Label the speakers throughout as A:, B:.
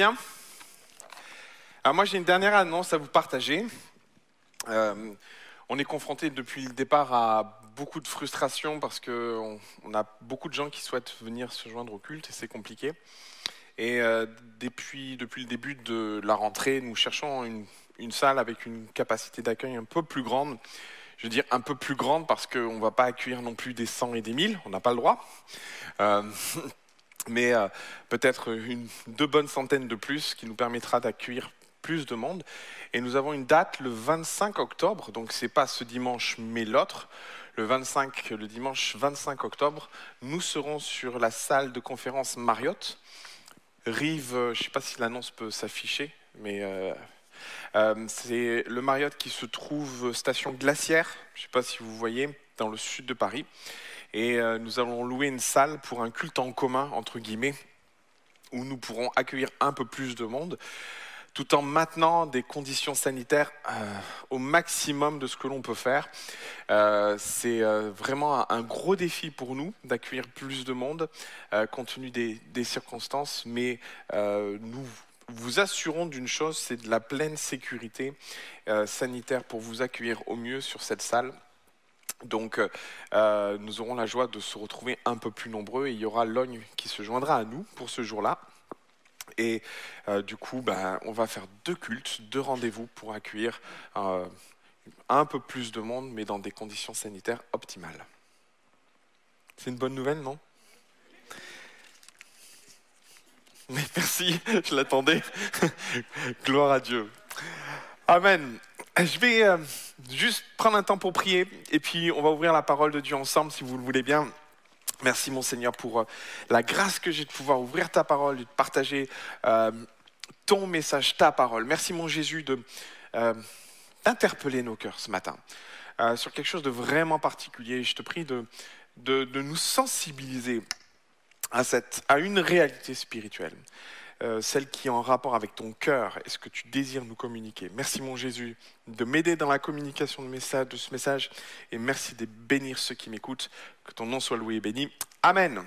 A: Alors moi j'ai une dernière annonce à vous partager. Euh, on est confronté depuis le départ à beaucoup de frustration parce qu'on on a beaucoup de gens qui souhaitent venir se joindre au culte et c'est compliqué. Et euh, depuis, le début de la rentrée, nous cherchons une, une salle avec une capacité d'accueil un peu plus grande. Je veux dire un peu plus grande parce qu'on ne va pas accueillir non plus des 100 et des 1000, on n'a pas le droit. Euh, mais euh, peut-être une, deux bonnes centaines de plus qui nous permettra d'accueillir plus de monde. Et nous avons une date le 25 octobre, donc c'est pas ce dimanche mais l'autre. Le 25, le dimanche 25 octobre, nous serons sur la salle de conférence Marriott, rive, euh, je ne sais pas si l'annonce peut s'afficher, mais euh, c'est le Marriott qui se trouve station Glacière, je ne sais pas si vous voyez, dans le sud de Paris. Et euh, nous allons louer une salle pour un culte en commun, entre guillemets, où nous pourrons accueillir un peu plus de monde, tout en maintenant des conditions sanitaires euh, au maximum de ce que l'on peut faire. Euh, c'est vraiment un, gros défi pour nous d'accueillir plus de monde, compte tenu des, circonstances, mais nous vous assurons d'une chose, c'est de la pleine sécurité sanitaire pour vous accueillir au mieux sur cette salle. Donc, euh, nous aurons la joie de se retrouver un peu plus nombreux et il y aura Logne qui se joindra à nous pour ce jour-là. Et euh, du coup, ben, on va faire deux cultes, deux rendez-vous pour accueillir euh, un peu plus de monde, mais dans des conditions sanitaires optimales. C'est une bonne nouvelle, non? Merci, je l'attendais. Gloire à Dieu. Amen. Je vais euh, juste prendre un temps pour prier et puis on va ouvrir la parole de Dieu ensemble si vous le voulez bien. Merci mon Seigneur pour euh, la grâce que j'ai de pouvoir ouvrir ta parole et de partager euh, ton message, ta parole. Merci mon Jésus de euh, d'interpeller nos cœurs ce matin euh, sur quelque chose de vraiment particulier. Je te prie de, de, de nous sensibiliser à, cette, à une réalité spirituelle, euh, celle qui est en rapport avec ton cœur et ce que tu désires nous communiquer. Merci mon Jésus de m'aider dans la communication de, ce message et merci de bénir ceux qui m'écoutent. Que ton nom soit loué et béni. Amen.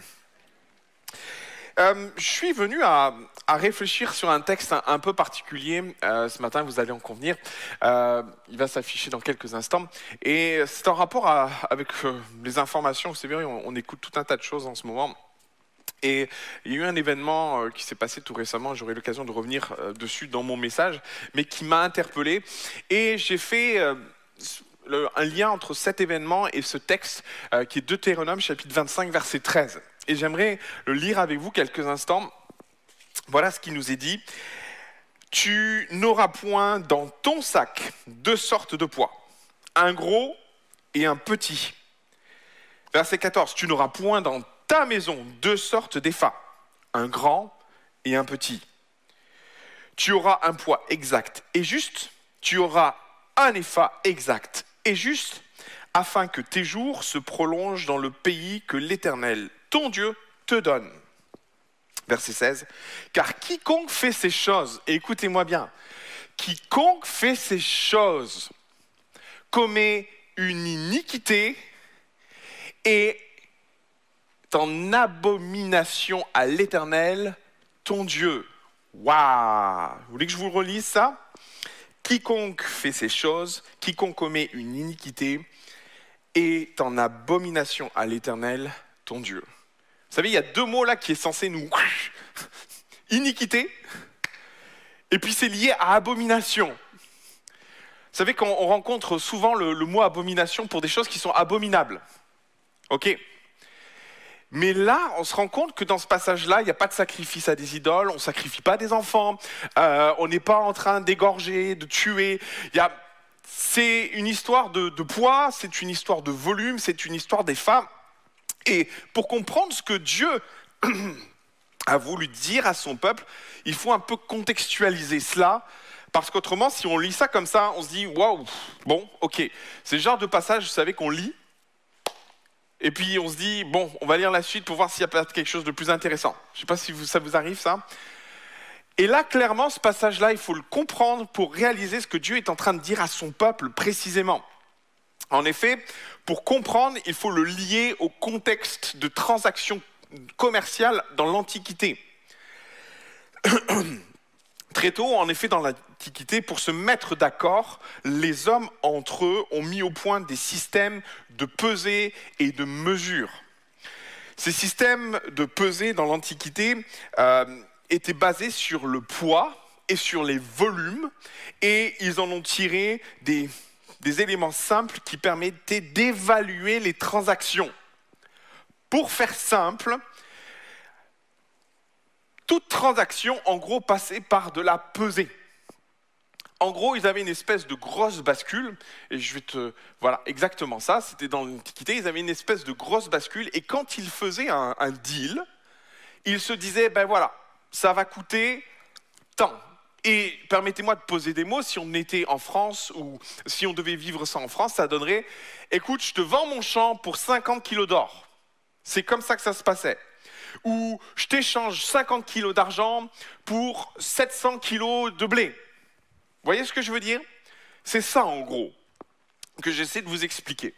A: Euh, je suis venu à, réfléchir sur un texte un, peu particulier euh, ce matin, vous allez en convenir. Il va s'afficher dans quelques instants. Et c'est en rapport avec les informations. Vous savez, on écoute tout un tas de choses en ce moment. Et il y a eu un événement euh, qui s'est passé tout récemment, j'aurai l'occasion de revenir euh, dessus dans mon message, mais qui m'a interpellé. Et j'ai fait euh, un lien entre cet événement et ce texte qui est Deutéronome chapitre 25 verset 13. Et j'aimerais le lire avec vous quelques instants. Voilà ce qui nous est dit. Tu n'auras point dans ton sac deux sortes de poids, un gros et un petit. Verset 14. Tu n'auras point dans ta maison deux sortes d'effats, un grand et un petit. Tu auras un poids exact et juste, tu auras un effa exact et juste, afin que tes jours se prolongent dans le pays que l'Éternel, ton Dieu, te donne. Verset 16. Car quiconque fait ces choses, et écoutez-moi bien, quiconque fait ces choses commet une iniquité et en abomination à l'Éternel, ton Dieu. Waouh Vous voulez que je vous relise ça? Quiconque fait ces choses, quiconque commet une iniquité, est en abomination à l'Éternel, ton Dieu. Vous savez, il y a deux mots là qui est censé nous... Iniquité, et puis c'est lié à abomination. Vous savez qu'on rencontre souvent le, le, mot abomination pour des choses qui sont abominables. Ok? Mais là, on se rend compte que dans ce passage-là, il n'y a pas de sacrifice à des idoles, on ne sacrifie pas des enfants, euh, on n'est pas en train d'égorger, de tuer. C'est une histoire de, de poids, c'est une histoire de volume, c'est une histoire des femmes. Et pour comprendre ce que Dieu a voulu dire à son peuple, il faut un peu contextualiser cela. Parce qu'autrement, si on lit ça comme ça, on se dit waouh, bon, ok. C'est le genre de passage, vous savez, qu'on lit et puis on se dit, bon, on va lire la suite pour voir s'il y a peut-être quelque chose de plus intéressant. Je ne sais pas si ça vous arrive ça. Et là, clairement, ce passage-là, il faut le comprendre pour réaliser ce que Dieu est en train de dire à son peuple précisément. En effet, pour comprendre, il faut le lier au contexte de transactions commerciales dans l'Antiquité. Très tôt, en effet, dans l'Antiquité, pour se mettre d'accord, les hommes entre eux ont mis au point des systèmes de pesée et de mesure. Ces systèmes de pesée dans l'Antiquité euh, étaient basés sur le poids et sur les volumes, et ils en ont tiré des, des éléments simples qui permettaient d'évaluer les transactions. Pour faire simple, toute transaction, en gros, passait par de la pesée. En gros, ils avaient une espèce de grosse bascule, et je vais te. Voilà, exactement ça, c'était dans l'Antiquité, ils avaient une espèce de grosse bascule, et quand ils faisaient un, un deal, ils se disaient, ben voilà, ça va coûter tant. Et permettez-moi de poser des mots, si on était en France, ou si on devait vivre ça en France, ça donnerait, écoute, je te vends mon champ pour 50 kilos d'or. C'est comme ça que ça se passait où je t'échange 50 kilos d'argent pour 700 kilos de blé. Vous voyez ce que je veux dire? C'est ça en gros que j'essaie de vous expliquer.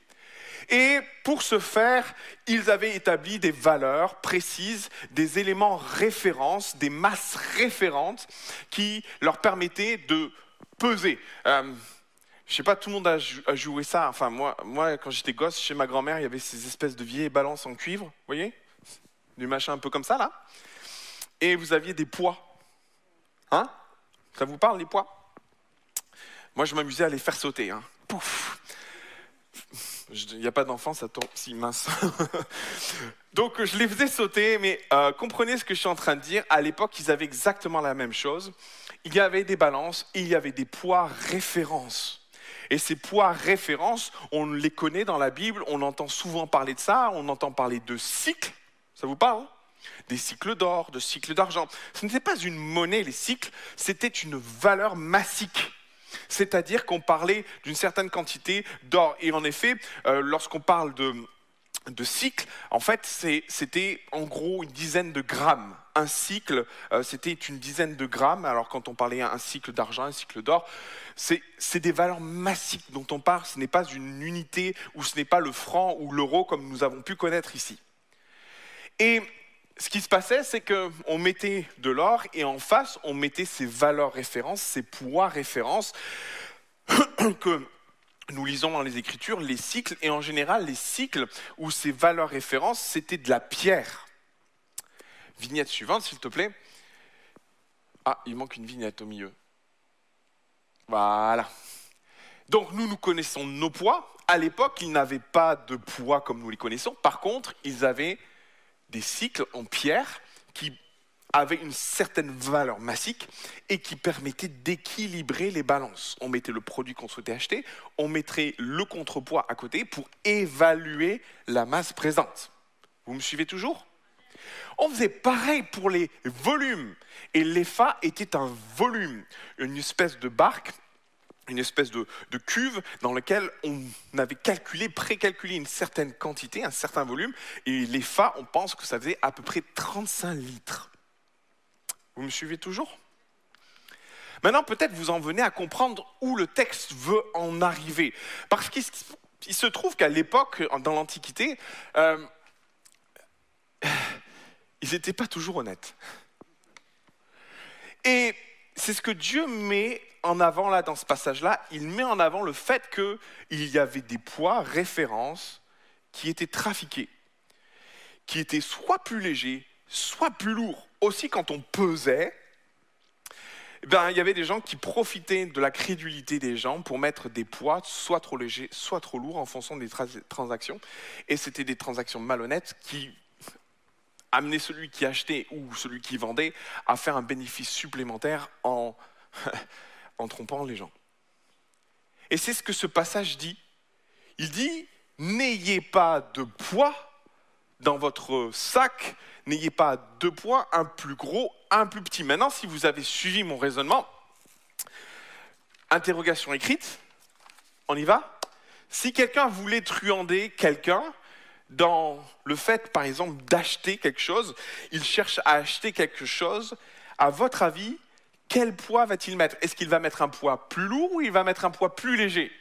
A: Et pour ce faire, ils avaient établi des valeurs précises, des éléments références, des masses référentes qui leur permettaient de peser. Euh, je sais pas, tout le monde a, joué ça. Enfin, moi, moi quand j'étais gosse, chez ma grand-mère, il y avait ces espèces de vieilles balances en cuivre, vous voyez? Du machin un peu comme ça, là. Et vous aviez des poids. Hein? Ça vous parle, les poids? Moi, je m'amusais à les faire sauter. Hein. Pouf il n'y a pas d'enfant, ça tombe si mince. Donc je les faisais sauter, mais euh, comprenez ce que je suis en train de dire. À l'époque, ils avaient exactement la même chose. Il y avait des balances et il y avait des poids références. Et ces poids références, on les connaît dans la Bible, on entend souvent parler de ça, on entend parler de cycles. Ça vous parle Des cycles d'or, de cycles d'argent. Ce n'était pas une monnaie, les cycles, c'était une valeur massique. C'est-à-dire qu'on parlait d'une certaine quantité d'or. Et en effet, euh, lorsqu'on parle de, de cycle, en fait, c'était en gros une dizaine de grammes. Un cycle, euh, c'était une dizaine de grammes. Alors quand on parlait un cycle d'argent, un cycle d'or, c'est des valeurs massiques dont on parle. Ce n'est pas une unité ou ce n'est pas le franc ou l'euro comme nous avons pu connaître ici. Et ce qui se passait, c'est qu'on mettait de l'or et en face, on mettait ces valeurs références, ces poids références que nous lisons dans les Écritures, les cycles, et en général, les cycles ou ces valeurs références, c'était de la pierre. Vignette suivante, s'il te plaît. Ah, il manque une vignette au milieu. Voilà. Donc nous, nous connaissons nos poids. À l'époque, ils n'avaient pas de poids comme nous les connaissons. Par contre, ils avaient des cycles en pierre qui avaient une certaine valeur massique et qui permettaient d'équilibrer les balances. On mettait le produit qu'on souhaitait acheter, on mettrait le contrepoids à côté pour évaluer la masse présente. Vous me suivez toujours? On faisait pareil pour les volumes. Et l'EFA était un volume, une espèce de barque une espèce de, cuve dans laquelle on avait calculé, précalculé une certaine quantité, un certain volume, et les FA, on pense que ça faisait à peu près 35 litres. Vous me suivez toujours? Maintenant, peut-être vous en venez à comprendre où le texte veut en arriver. Parce qu'il se trouve qu'à l'époque, dans l'Antiquité, euh, ils n'étaient pas toujours honnêtes. Et c'est ce que Dieu met en avant là dans ce passage-là. Il met en avant le fait qu'il y avait des poids, références, qui étaient trafiqués, qui étaient soit plus légers, soit plus lourds. Aussi, quand on pesait, eh ben, il y avait des gens qui profitaient de la crédulité des gens pour mettre des poids soit trop légers, soit trop lourds en fonction des transactions. Et c'était des transactions malhonnêtes qui amener celui qui achetait ou celui qui vendait à faire un bénéfice supplémentaire en, en trompant les gens. Et c'est ce que ce passage dit. Il dit, n'ayez pas de poids dans votre sac, n'ayez pas deux poids, un plus gros, un plus petit. Maintenant, si vous avez suivi mon raisonnement, interrogation écrite, on y va Si quelqu'un voulait truander quelqu'un, dans le fait, par exemple, d'acheter quelque chose, il cherche à acheter quelque chose, à votre avis, quel poids va-t-il mettre? Est-ce qu'il va mettre un poids plus lourd ou il va mettre un poids plus léger?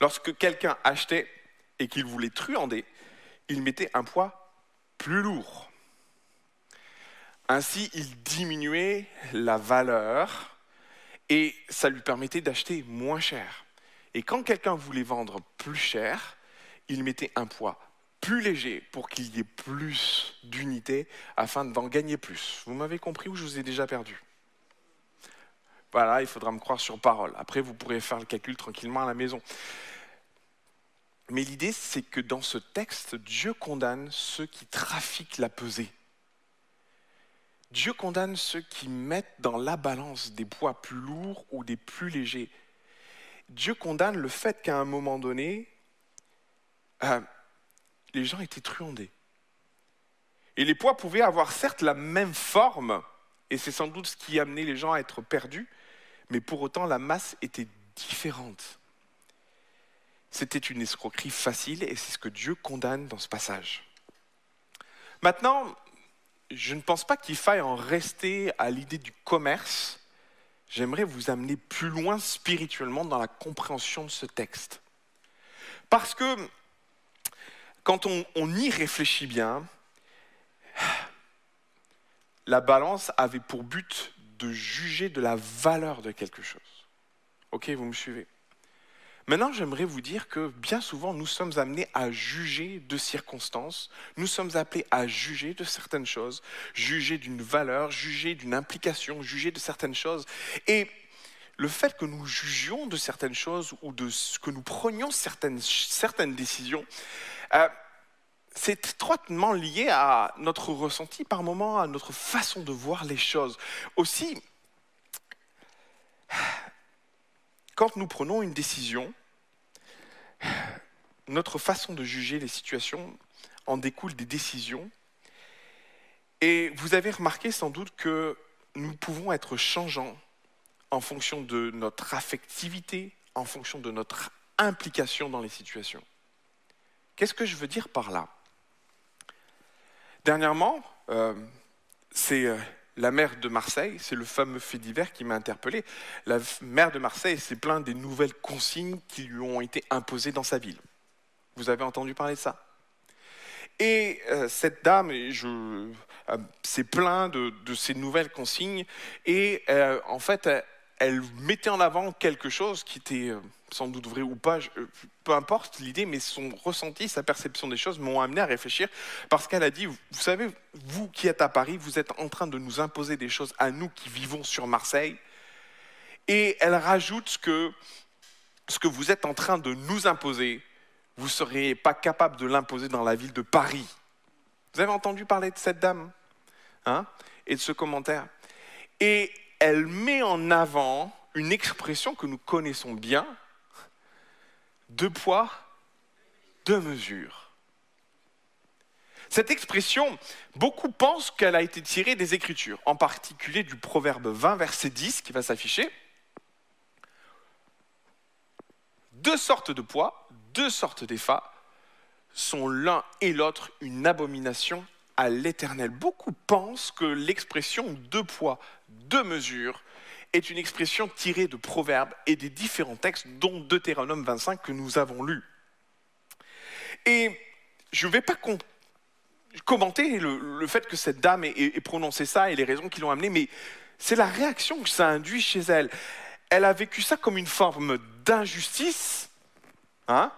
A: Lorsque quelqu'un achetait, et qu'il voulait truander, il mettait un poids plus lourd. Ainsi, il diminuait la valeur et ça lui permettait d'acheter moins cher. Et quand quelqu'un voulait vendre plus cher, il mettait un poids plus léger pour qu'il y ait plus d'unités afin d'en gagner plus. Vous m'avez compris ou je vous ai déjà perdu? Voilà, il faudra me croire sur parole. Après, vous pourrez faire le calcul tranquillement à la maison. Mais l'idée, c'est que dans ce texte, Dieu condamne ceux qui trafiquent la pesée. Dieu condamne ceux qui mettent dans la balance des poids plus lourds ou des plus légers. Dieu condamne le fait qu'à un moment donné, euh, les gens étaient truandés. Et les poids pouvaient avoir certes la même forme, et c'est sans doute ce qui amenait les gens à être perdus, mais pour autant la masse était différente. C'était une escroquerie facile, et c'est ce que Dieu condamne dans ce passage. Maintenant, je ne pense pas qu'il faille en rester à l'idée du commerce. J'aimerais vous amener plus loin spirituellement dans la compréhension de ce texte. Parce que quand on, y réfléchit bien, la balance avait pour but de juger de la valeur de quelque chose. Ok, vous me suivez Maintenant, j'aimerais vous dire que bien souvent, nous sommes amenés à juger de circonstances, nous sommes appelés à juger de certaines choses, juger d'une valeur, juger d'une implication, juger de certaines choses. Et le fait que nous jugions de certaines choses ou de que nous prenions certaines, certaines décisions, euh, c'est étroitement lié à notre ressenti par moment, à notre façon de voir les choses. Aussi, quand nous prenons une décision, notre façon de juger les situations en découle des décisions. Et vous avez remarqué sans doute que nous pouvons être changeants en fonction de notre affectivité, en fonction de notre implication dans les situations. Qu'est-ce que je veux dire par là? Dernièrement, euh, c'est euh, la maire de Marseille, c'est le fameux fait divers qui m'a interpellé. La maire de Marseille s'est plainte des nouvelles consignes qui lui ont été imposées dans sa ville. Vous avez entendu parler de ça? Et euh, cette dame s'est plainte de, ces nouvelles consignes et en fait, elle mettait en avant quelque chose qui était euh, sans doute vrai ou pas, euh, peu importe l'idée, mais son ressenti, sa perception des choses m'ont amené à réfléchir parce qu'elle a dit, vous savez, vous qui êtes à Paris, vous êtes en train de nous imposer des choses à nous qui vivons sur Marseille. Et elle rajoute que ce que vous êtes en train de nous imposer, vous ne seriez pas capable de l'imposer dans la ville de Paris. Vous avez entendu parler de cette dame hein, et de ce commentaire Et elle met en avant une expression que nous connaissons bien, deux poids, deux mesures. Cette expression, beaucoup pensent qu'elle a été tirée des Écritures, en particulier du Proverbe 20, verset 10, qui va s'afficher. Deux sortes de poids, deux sortes d'effats, sont l'un et l'autre une abomination à l'éternel. Beaucoup pensent que l'expression deux poids, deux mesures est une expression tirée de proverbes et des différents textes, dont Deutéronome 25 que nous avons lu. Et je ne vais pas commenter le, fait que cette dame ait, prononcé ça et les raisons qui l'ont amené, mais c'est la réaction que ça induit chez elle. Elle a vécu ça comme une forme d'injustice, hein,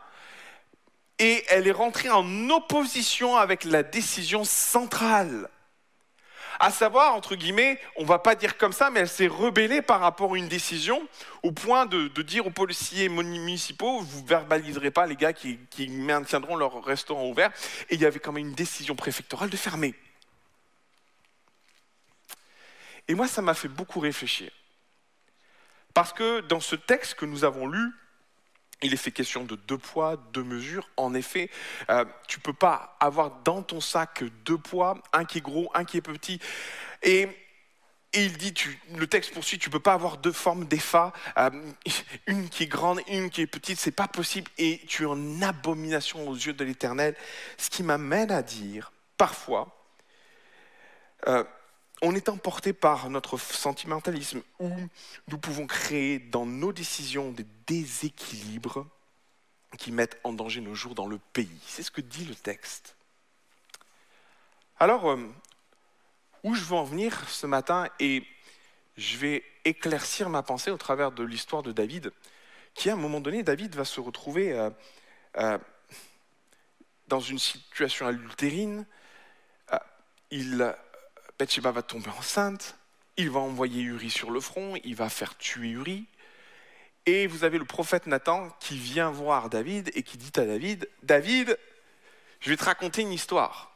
A: et elle est rentrée en opposition avec la décision centrale. À savoir, entre guillemets, on ne va pas dire comme ça, mais elle s'est rebellée par rapport à une décision au point de, dire aux policiers municipaux, vous verbaliserez pas les gars qui, qui maintiendront leur restaurant ouvert. Et il y avait quand même une décision préfectorale de fermer. Et moi, ça m'a fait beaucoup réfléchir. Parce que dans ce texte que nous avons lu, il est fait question de deux poids, deux mesures. En effet, euh, tu ne peux pas avoir dans ton sac deux poids, un qui est gros, un qui est petit. Et, il dit, le texte poursuit, tu ne peux pas avoir deux formes d'EFA, euh, une qui est grande, une qui est petite, c'est pas possible. Et tu es en abomination aux yeux de l'Éternel. Ce qui m'amène à dire, parfois, euh, on est emporté par notre sentimentalisme où nous pouvons créer dans nos décisions des déséquilibres qui mettent en danger nos jours dans le pays. C'est ce que dit le texte. Alors, euh, où je veux en venir ce matin, et je vais éclaircir ma pensée au travers de l'histoire de David, qui à un moment donné, David va se retrouver euh, euh, dans une situation adultérine. il, Bathsheba va tomber enceinte, il va envoyer Uri sur le front, il va faire tuer Uri. Et vous avez le prophète Nathan qui vient voir David et qui dit à David, David, je vais te raconter une histoire.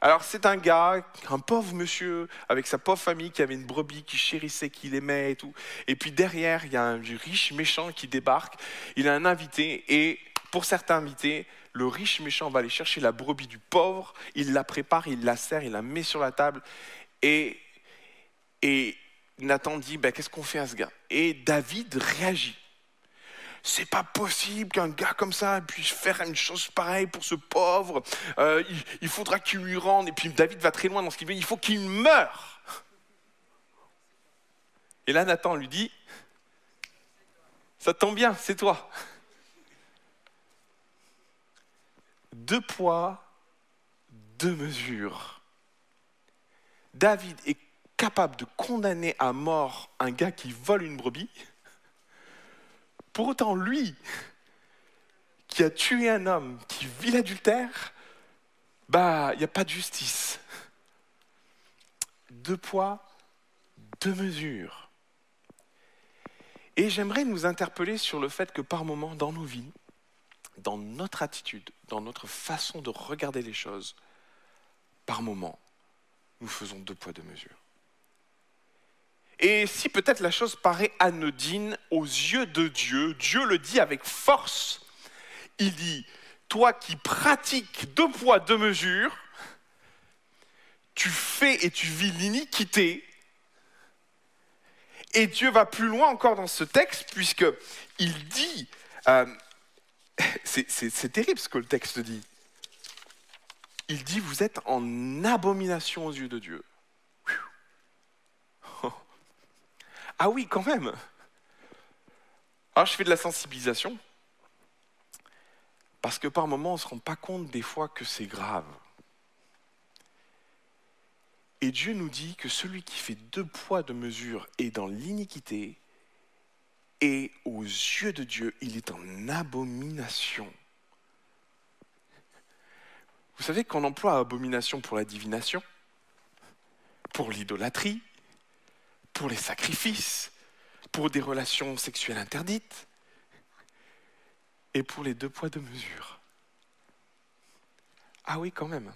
A: Alors c'est un gars, un pauvre monsieur, avec sa pauvre famille, qui avait une brebis, qui chérissait, qui l'aimait et tout. Et puis derrière, il y a un riche méchant qui débarque, il a un invité, et pour certains invités, le riche méchant va aller chercher la brebis du pauvre, il la prépare, il la sert, il la met sur la table, et, et Nathan dit, ben, qu'est-ce qu'on fait à ce gars? Et David réagit. C'est pas possible qu'un gars comme ça puisse faire une chose pareille pour ce pauvre. Euh, il, faudra qu'il lui rende. Et puis David va très loin dans ce qu'il veut. Il faut qu'il meure. Et là, Nathan lui dit Ça tombe bien, c'est toi. Deux poids, deux mesures. David est capable de condamner à mort un gars qui vole une brebis, pour autant lui, qui a tué un homme, qui vit l'adultère, bah, il n'y a pas de justice. Deux poids, deux mesures. Et j'aimerais nous interpeller sur le fait que par moments dans nos vies, dans notre attitude, dans notre façon de regarder les choses, par moments, nous faisons deux poids, deux mesures. Et si peut-être la chose paraît anodine aux yeux de Dieu, Dieu le dit avec force. Il dit, toi qui pratiques deux poids, deux mesures, tu fais et tu vis l'iniquité. Et Dieu va plus loin encore dans ce texte, puisqu'il dit, euh, c'est terrible ce que le texte dit, il dit, vous êtes en abomination aux yeux de Dieu. Ah oui, quand même. Alors je fais de la sensibilisation, parce que par moments on ne se rend pas compte des fois que c'est grave. Et Dieu nous dit que celui qui fait deux poids, de mesure est dans l'iniquité, et aux yeux de Dieu, il est en abomination. Vous savez qu'on emploie abomination pour la divination, pour l'idolâtrie, pour les sacrifices, pour des relations sexuelles interdites et pour les deux poids, deux mesures. Ah oui, quand même.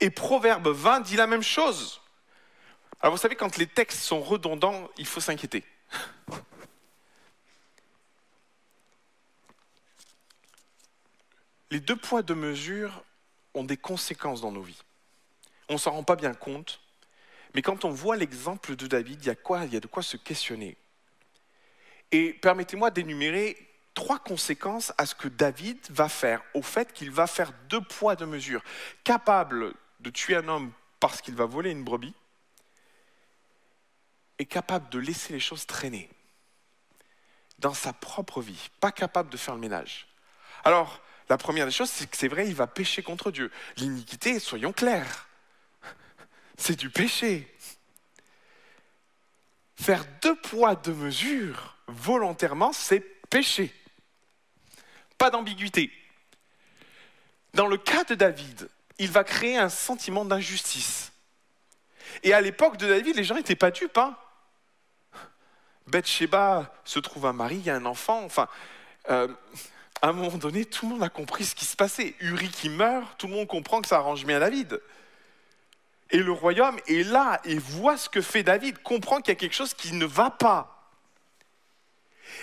A: Et Proverbe 20 dit la même chose. Alors vous savez, quand les textes sont redondants, il faut s'inquiéter. Les deux poids, deux mesures ont des conséquences dans nos vies. On ne s'en rend pas bien compte, mais quand on voit l'exemple de David, il y, a y a de quoi se questionner. Et permettez-moi d'énumérer trois conséquences à ce que David va faire, au fait qu'il va faire deux poids, deux mesures. Capable de tuer un homme parce qu'il va voler une brebis, et capable de laisser les choses traîner dans sa propre vie, pas capable de faire le ménage. Alors, la première des choses, c'est que c'est vrai, il va pécher contre Dieu. L'iniquité, soyons clairs, c'est du péché. Faire deux poids, deux mesures, volontairement, c'est péché. Pas d'ambiguïté. Dans le cas de David, il va créer un sentiment d'injustice. Et à l'époque de David, les gens n'étaient pas dupes. Hein Sheba se trouve un mari, il y a un enfant. Enfin, euh, à un moment donné, tout le monde a compris ce qui se passait. Uri qui meurt, tout le monde comprend que ça arrange bien David. Et le royaume est là et voit ce que fait David, comprend qu'il y a quelque chose qui ne va pas.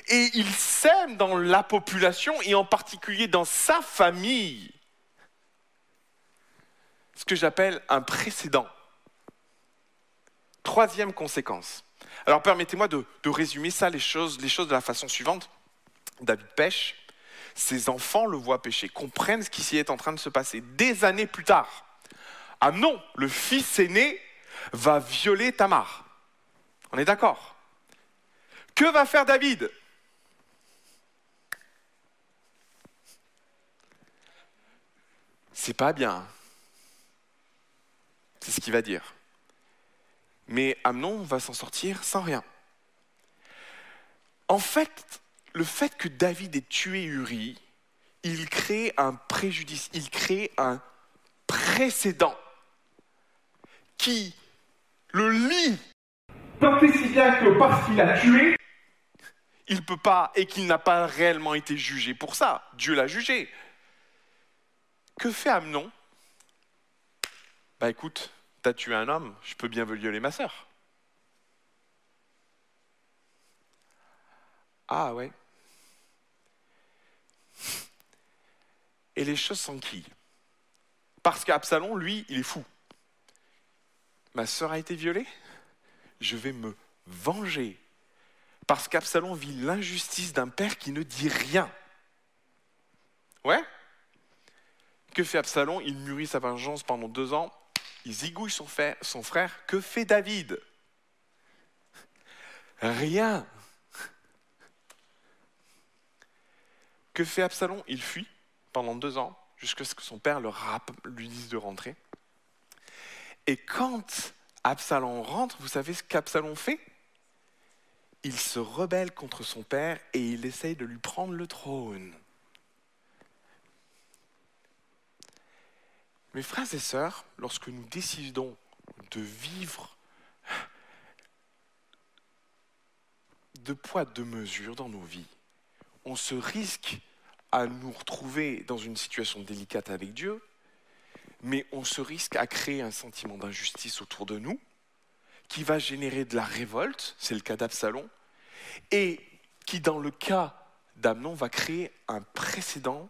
A: Et il sème dans la population et en particulier dans sa famille ce que j'appelle un précédent. Troisième conséquence. Alors permettez-moi de, résumer ça, les choses, les choses de la façon suivante. David pêche, ses enfants le voient pêcher, comprennent ce qui s'y est en train de se passer des années plus tard. Amnon, non, le fils aîné, va violer Tamar. On est d'accord? Que va faire David? C'est pas bien. C'est ce qu'il va dire. Mais Amnon va s'en sortir sans rien. En fait, le fait que David ait tué Uri, il crée un préjudice, il crée un précédent qui le lie tant et si bien que parce qu'il a tué, il ne peut pas et qu'il n'a pas réellement été jugé pour ça. Dieu l'a jugé. Que fait Amnon? Bah écoute, t'as tué un homme, je peux bien violer ma sœur. Ah ouais. Et les choses s'enquillent. Parce qu'Absalom, lui, il est fou. Ma sœur a été violée? Je vais me venger. Parce qu'Absalom vit l'injustice d'un père qui ne dit rien. Ouais? Que fait Absalom? Il mûrit sa vengeance pendant deux ans. Il zigouille son frère. Que fait David? Rien. Que fait Absalom? Il fuit pendant deux ans, jusqu'à ce que son père lui dise de rentrer. Et quand Absalom rentre, vous savez ce qu'Absalom fait? Il se rebelle contre son père et il essaye de lui prendre le trône. Mes frères et sœurs, lorsque nous décidons de vivre de poids, de mesure dans nos vies, on se risque à nous retrouver dans une situation délicate avec Dieu, mais on se risque à créer un sentiment d'injustice autour de nous, qui va générer de la révolte, c'est le cas d'Absalom, et qui, dans le cas d'Amnon, va créer un précédent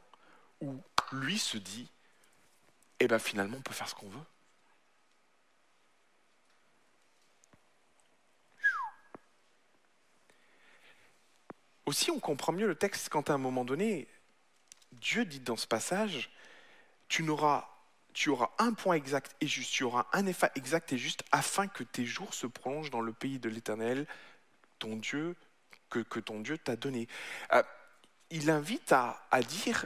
A: où lui se dit, eh bien finalement, on peut faire ce qu'on veut. Aussi, on comprend mieux le texte quand à un moment donné, Dieu dit dans ce passage, tu n'auras tu auras un point exact et juste, tu auras un effet exact et juste afin que tes jours se prolongent dans le pays de l'Éternel, ton Dieu, que, ton Dieu t'a donné. Euh, il invite à, à dire,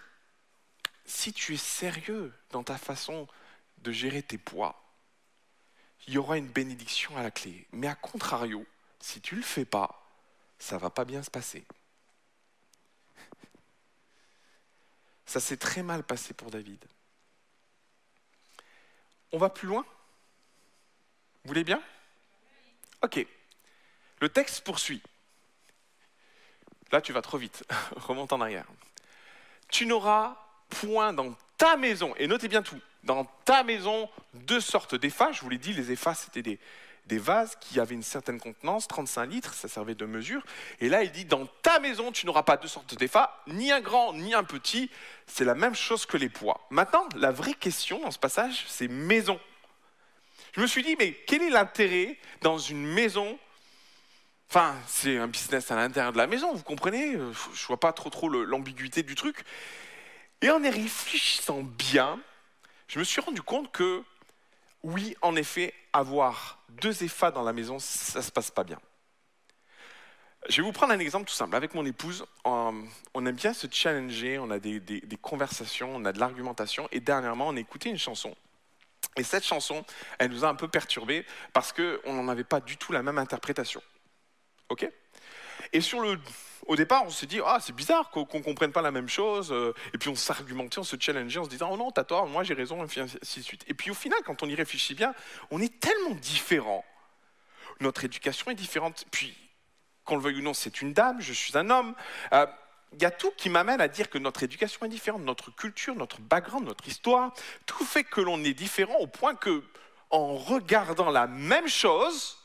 A: si tu es sérieux dans ta façon de gérer tes poids, il y aura une bénédiction à la clé. Mais à contrario, si tu ne le fais pas, ça ne va pas bien se passer. Ça s'est très mal passé pour David. On va plus loin? Vous voulez bien? Ok. Le texte poursuit. Là, tu vas trop vite. Remonte en arrière. Tu n'auras point dans ta maison, et notez bien tout, dans ta maison, deux sortes d'effas. Je vous l'ai dit, les effas, c'était des, des vases qui avaient une certaine contenance, 35 litres, ça servait de mesure. Et là, il dit, dans ta maison, tu n'auras pas deux sortes d'effats, ni un grand, ni un petit. C'est la même chose que les poids. Maintenant, la vraie question dans ce passage, c'est maison. Je me suis dit, mais quel est l'intérêt dans une maison? Enfin, c'est un business à l'intérieur de la maison, vous comprenez? Je ne vois pas trop, trop l'ambiguïté du truc. Et en y réfléchissant bien, je me suis rendu compte que oui, en effet, avoir deux EFA dans la maison, ça ne se passe pas bien. Je vais vous prendre un exemple tout simple. Avec mon épouse, on aime bien se challenger, on a des, conversations, on a de l'argumentation, et dernièrement, on a écouté une chanson. Et cette chanson, elle nous a un peu perturbés parce qu'on n'en avait pas du tout la même interprétation. OK? Et sur le au départ, on s'est dit, ah, c'est bizarre qu'on ne comprenne pas la même chose. Euh, et puis on s'argumentait, on se challengeait en se disant, oh non, t'as tort, moi j'ai raison, et ainsi de suite. Et puis au final, quand on y réfléchit bien, on est tellement différents. Notre éducation est différente. Puis, qu'on le veuille ou non, c'est une dame, je suis un homme. Euh, il y a tout qui m'amène à dire que notre éducation est différente, notre culture, notre background, notre histoire, tout fait que l'on est différent au point que, en regardant la même chose,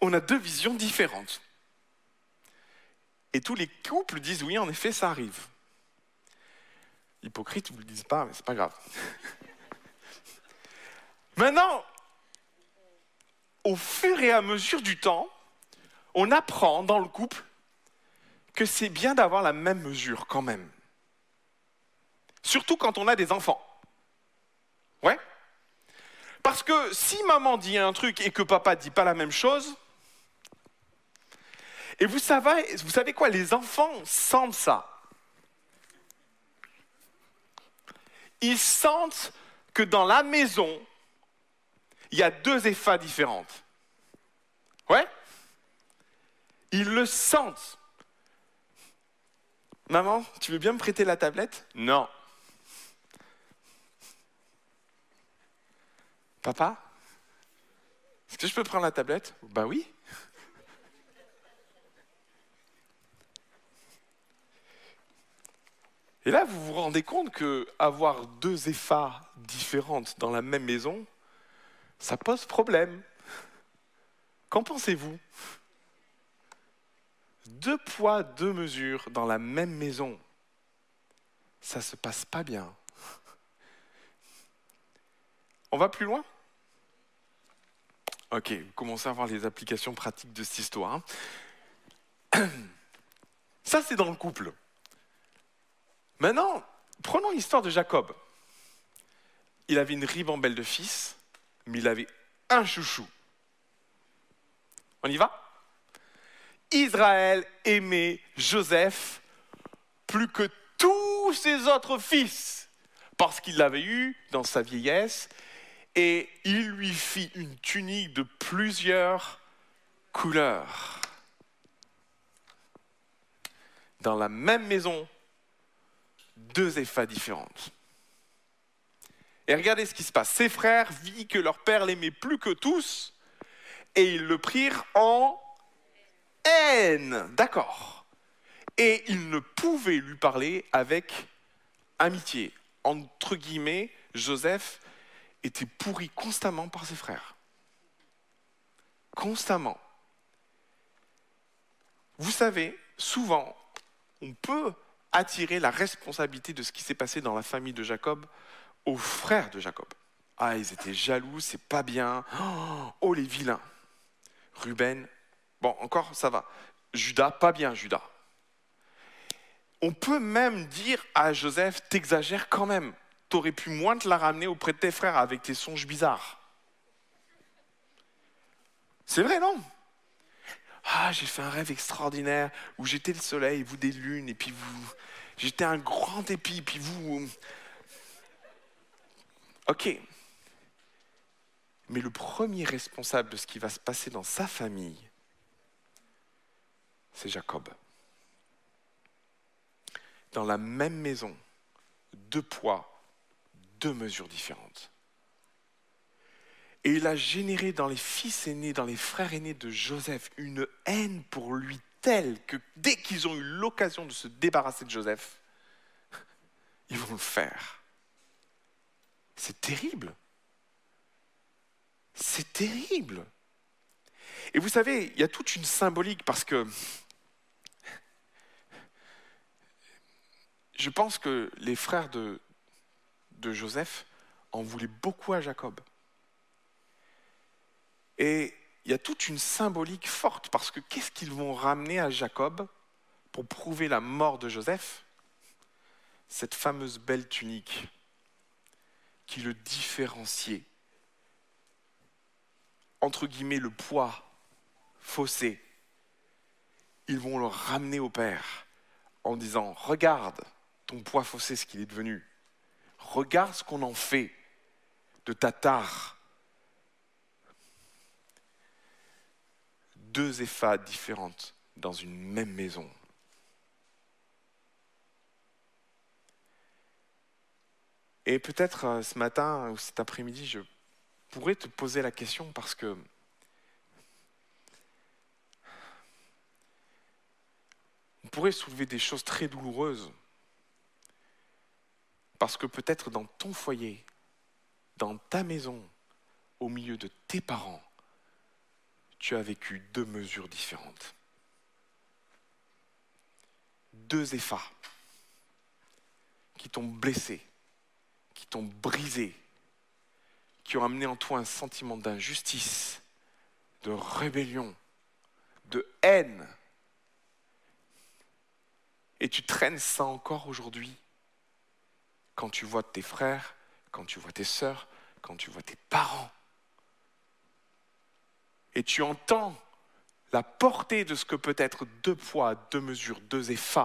A: on a deux visions différentes. Et tous les couples disent oui, en effet, ça arrive. Hypocrite, vous ne le dites pas, mais c'est pas grave. Maintenant, au fur et à mesure du temps, on apprend dans le couple que c'est bien d'avoir la même mesure quand même. Surtout quand on a des enfants. Ouais Parce que si maman dit un truc et que papa dit pas la même chose, et vous savez, vous savez quoi? Les enfants sentent ça. ils sentent que dans la maison, il y a deux effets différentes. Ouais? Ils le sentent. Maman, tu veux bien me prêter la tablette? Non. Papa, est-ce que je peux prendre la tablette? Ben oui. Et là, vous vous rendez compte que avoir deux effets différentes dans la même maison, ça pose problème. Qu'en pensez-vous? Deux poids, deux mesures dans la même maison, ça se passe pas bien. On va plus loin? Ok, commencez à voir les applications pratiques de cette histoire. Hein. Ça, c'est dans le couple. Maintenant, prenons l'histoire de Jacob. Il avait une ribambelle de fils, mais il avait un chouchou. On y va? Israël aimait Joseph plus que tous ses autres fils, parce qu'il l'avait eu dans sa vieillesse, et il lui fit une tunique de plusieurs couleurs. Dans la même maison, deux effets différentes. Et regardez ce qui se passe. Ses frères virent que leur père l'aimait plus que tous et ils le prirent en haine. D'accord. Et ils ne pouvaient lui parler avec amitié. Entre guillemets, Joseph était pourri constamment par ses frères. Constamment. Vous savez, souvent, on peut attirer la responsabilité de ce qui s'est passé dans la famille de Jacob aux frères de Jacob. Ah, ils étaient jaloux, c'est pas bien. Oh, les vilains. Ruben, bon, encore, ça va. Judas, pas bien, Judas. On peut même dire à Joseph, t'exagères quand même. T'aurais pu moins te la ramener auprès de tes frères avec tes songes bizarres. C'est vrai, non? Ah, j'ai fait un rêve extraordinaire où j'étais le soleil, vous des lunes, et puis vous, j'étais un grand épi, puis vous. Ok. Mais le premier responsable de ce qui va se passer dans sa famille, c'est Jacob. Dans la même maison, deux poids, deux mesures différentes. Et il a généré dans les fils aînés, dans les frères aînés de Joseph, une haine pour lui telle que dès qu'ils ont eu l'occasion de se débarrasser de Joseph, ils vont le faire. C'est terrible. C'est terrible. Et vous savez, il y a toute une symbolique parce que je pense que les frères de, Joseph en voulaient beaucoup à Jacob. Et il y a toute une symbolique forte parce que qu'est-ce qu'ils vont ramener à Jacob pour prouver la mort de Joseph? Cette fameuse belle tunique qui le différenciait. Entre guillemets, le poids faussé. Ils vont le ramener au Père en disant, regarde ton poids faussé, ce qu'il est devenu. Regarde ce qu'on en fait de ta tare deux effats différentes dans une même maison. Et peut-être euh, ce matin ou cet après-midi, je pourrais te poser la question parce que on pourrait soulever des choses très douloureuses. Parce que peut-être dans ton foyer, dans ta maison, au milieu de tes parents, tu as vécu deux mesures différentes. Deux effets qui t'ont blessé, qui t'ont brisé, qui ont amené en toi un sentiment d'injustice, de rébellion, de haine. Et tu traînes ça encore aujourd'hui quand tu vois tes frères, quand tu vois tes sœurs, quand tu vois tes parents et tu entends la portée de ce que peut être deux poids, deux mesures, deux effets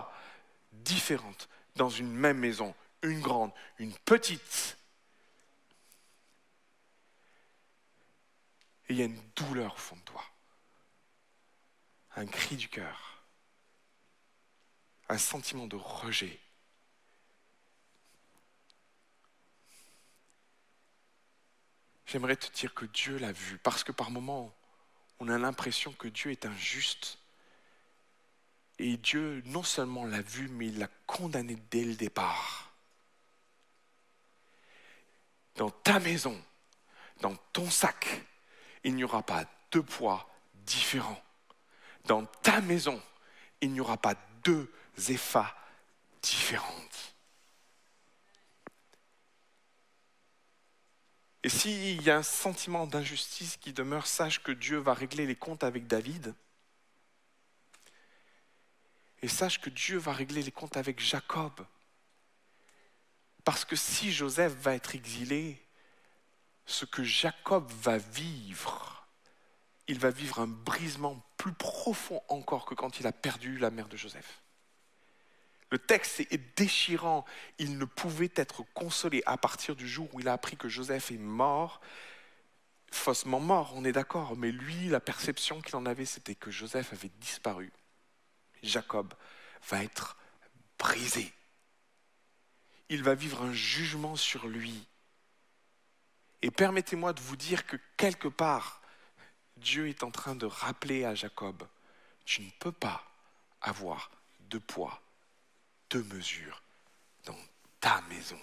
A: différentes dans une même maison, une grande, une petite. Et il y a une douleur au fond de toi. Un cri du cœur. Un sentiment de rejet. J'aimerais te dire que Dieu l'a vu, parce que par moments, on a l'impression que Dieu est injuste. Et Dieu non seulement l'a vu, mais il l'a condamné dès le départ. Dans ta maison, dans ton sac, il n'y aura pas deux poids différents. Dans ta maison, il n'y aura pas deux effats différentes. Et s'il y a un sentiment d'injustice qui demeure, sache que Dieu va régler les comptes avec David. Et sache que Dieu va régler les comptes avec Jacob. Parce que si Joseph va être exilé, ce que Jacob va vivre, il va vivre un brisement plus profond encore que quand il a perdu la mère de Joseph. Le texte est déchirant. Il ne pouvait être consolé à partir du jour où il a appris que Joseph est mort, faussement mort, on est d'accord, mais lui, la perception qu'il en avait, c'était que Joseph avait disparu. Jacob va être brisé. Il va vivre un jugement sur lui. Et permettez-moi de vous dire que quelque part, Dieu est en train de rappeler à Jacob, tu ne peux pas avoir de poids deux mesures dans ta maison.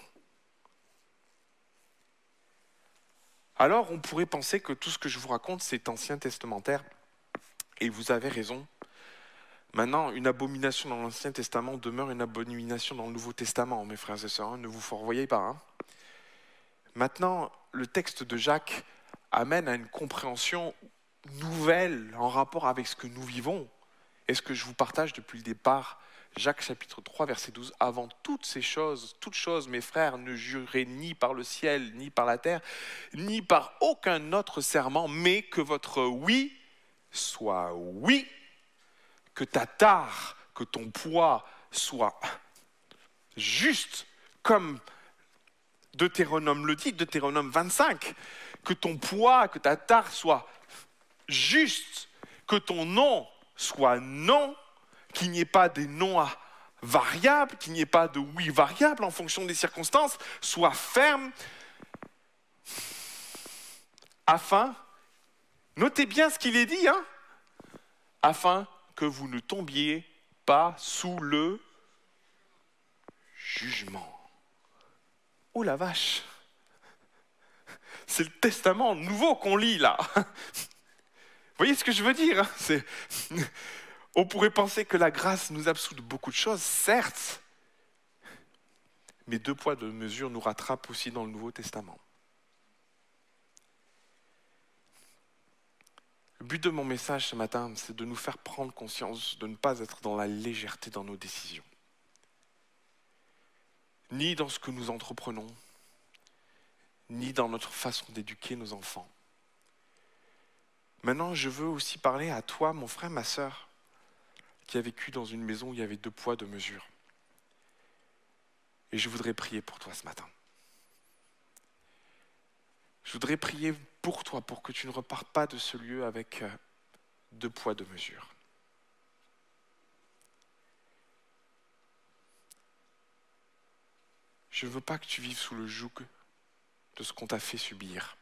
A: Alors on pourrait penser que tout ce que je vous raconte, c'est ancien testamentaire, et vous avez raison. Maintenant, une abomination dans l'Ancien Testament demeure une abomination dans le Nouveau Testament, mes frères et sœurs, hein, ne vous fourvoyez pas. Hein. Maintenant, le texte de Jacques amène à une compréhension nouvelle en rapport avec ce que nous vivons et ce que je vous partage depuis le départ Jacques chapitre 3, verset 12, avant toutes ces choses, toutes choses, mes frères, ne jurez ni par le ciel, ni par la terre, ni par aucun autre serment, mais que votre oui soit oui, que ta tare, que ton poids soit juste, comme Deutéronome le dit, Deutéronome 25, que ton poids, que ta tare soit juste, que ton nom soit non, qu'il n'y ait pas des noms variables, qu'il n'y ait pas de oui variable en fonction des circonstances, soit ferme, afin, notez bien ce qu'il est dit, hein, afin que vous ne tombiez pas sous le jugement. Oh la vache C'est le testament nouveau qu'on lit là. Vous voyez ce que je veux dire hein on pourrait penser que la grâce nous absout de beaucoup de choses, certes, mais deux poids, deux mesures nous rattrapent aussi dans le Nouveau Testament. Le but de mon message ce matin, c'est de nous faire prendre conscience de ne pas être dans la légèreté dans nos décisions, ni dans ce que nous entreprenons, ni dans notre façon d'éduquer nos enfants. Maintenant, je veux aussi parler à toi, mon frère, ma sœur, qui a vécu dans une maison où il y avait deux poids, deux mesures. Et je voudrais prier pour toi ce matin. Je voudrais prier pour toi pour que tu ne repartes pas de ce lieu avec euh, deux poids, deux mesures. Je ne veux pas que tu vives sous le joug de ce qu'on t'a fait subir.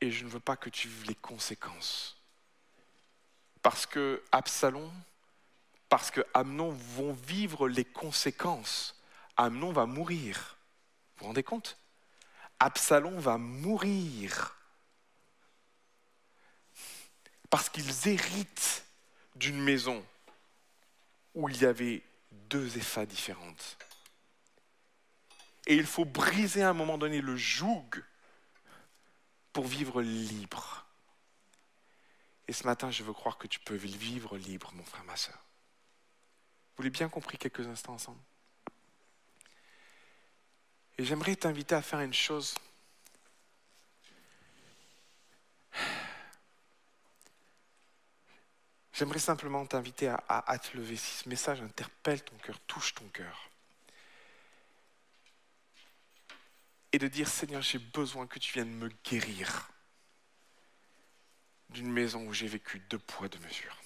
A: Et je ne veux pas que tu vives les conséquences parce que Absalom, parce que Amnon vont vivre les conséquences. Amnon va mourir. Vous vous rendez compte? Absalom va mourir parce qu'ils héritent d'une maison où il y avait deux effets différentes. Et il faut briser à un moment donné le joug pour vivre libre. Et ce matin, je veux croire que tu peux vivre libre, mon frère, ma soeur. Vous l'avez bien compris quelques instants ensemble Et j'aimerais t'inviter à faire une chose. J'aimerais simplement t'inviter à, à, te lever. Si ce message interpelle ton cœur, touche ton cœur. et de dire Seigneur, j'ai besoin que tu viennes me guérir d'une maison où j'ai vécu deux poids, deux mesures.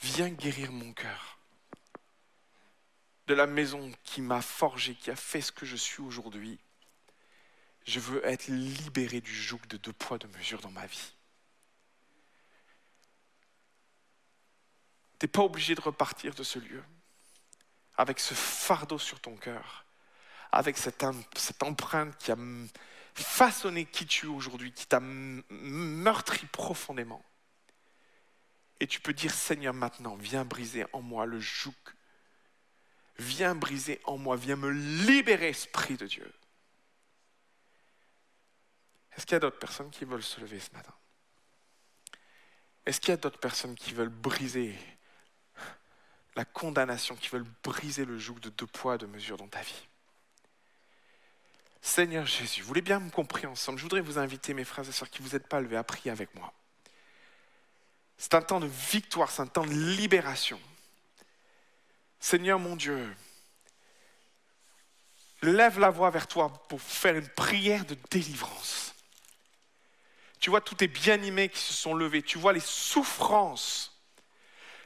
A: Viens guérir mon cœur de la maison qui m'a forgé, qui a fait ce que je suis aujourd'hui. Je veux être libéré du joug de deux poids, deux mesures dans ma vie. Tu n'es pas obligé de repartir de ce lieu avec ce fardeau sur ton cœur, avec cette, cette empreinte qui a façonné qui tu es aujourd'hui, qui t'a meurtri profondément. Et tu peux dire, Seigneur, maintenant, viens briser en moi le joug. Viens briser en moi, viens me libérer, Esprit de Dieu. Est-ce qu'il y a d'autres personnes qui veulent se lever ce matin? Est-ce qu'il y a d'autres personnes qui veulent briser la condamnation, qui veulent briser le joug de deux poids, deux mesures dans ta vie? Seigneur Jésus, vous voulez bien me comprendre ensemble Je voudrais vous inviter, mes frères et sœurs, qui vous êtes pas levés, à prier avec moi. C'est un temps de victoire, c'est un temps de libération. Seigneur mon Dieu, lève la voix vers toi pour faire une prière de délivrance. Tu vois tous tes bien-aimés qui se sont levés, tu vois les souffrances,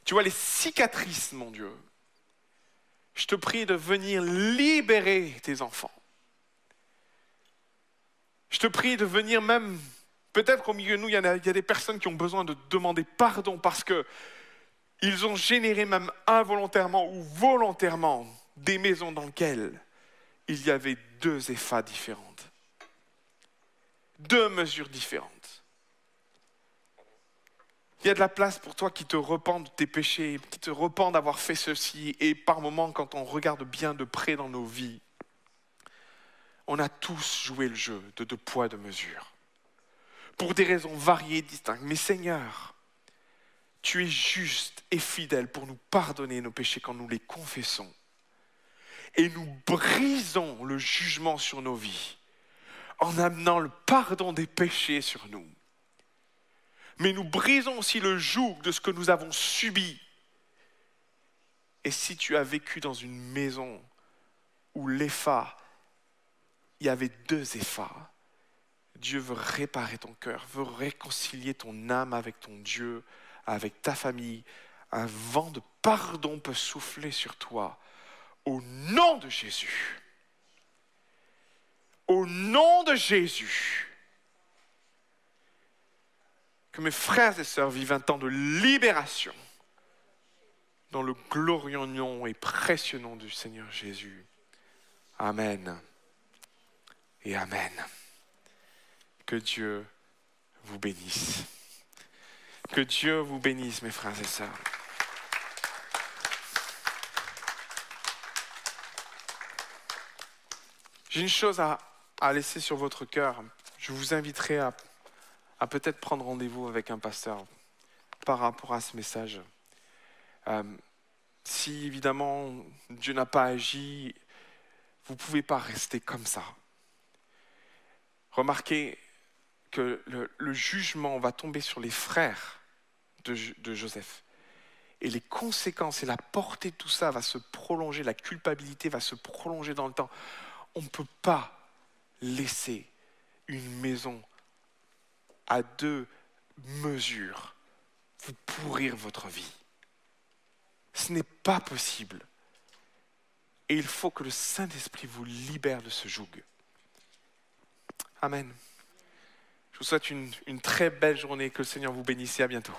A: tu vois les cicatrices, mon Dieu. Je te prie de venir libérer tes enfants. Je te prie de venir même, peut-être qu'au milieu de nous, il y, a, des personnes qui ont besoin de demander pardon parce que ils ont généré même involontairement ou volontairement des maisons dans lesquelles il y avait deux effats différentes, deux mesures différentes. Il y a de la place pour toi qui te repens de tes péchés, qui te repens d'avoir fait ceci. Et par moments, quand on regarde bien de près dans nos vies, on a tous joué le jeu de deux poids, deux mesures. Pour des raisons variées et distinctes. Mais Seigneur, tu es juste et fidèle pour nous pardonner nos péchés quand nous les confessons. Et nous brisons le jugement sur nos vies en amenant le pardon des péchés sur nous. Mais nous brisons aussi le joug de ce que nous avons subi. Et si tu as vécu dans une maison où l'EFA, il y avait deux EFA, Dieu veut réparer ton cœur, veut réconcilier ton âme avec ton Dieu, avec ta famille, un vent de pardon peut souffler sur toi. Au nom de Jésus. Au nom de Jésus. Que mes frères et sœurs vivent un temps de libération dans le glorieux nom et précieux nom du Seigneur Jésus. Amen. Et Amen. Que Dieu vous bénisse. Que Dieu vous bénisse, mes frères et sœurs. J'ai une chose à, laisser sur votre cœur. Je vous inviterai à, peut-être prendre rendez-vous avec un pasteur par rapport à ce message. Euh, si évidemment Dieu n'a pas agi, vous ne pouvez pas rester comme ça. Remarquez, que le, jugement va tomber sur les frères de, de Joseph. Et les conséquences et la portée de tout ça va se prolonger, la culpabilité va se prolonger dans le temps. On ne peut pas laisser une maison à deux mesures vous pourrir votre vie. Ce n'est pas possible. Et il faut que le Saint-Esprit vous libère de ce joug. Amen. Je vous souhaite une, très belle journée. Que le Seigneur vous bénisse et à bientôt.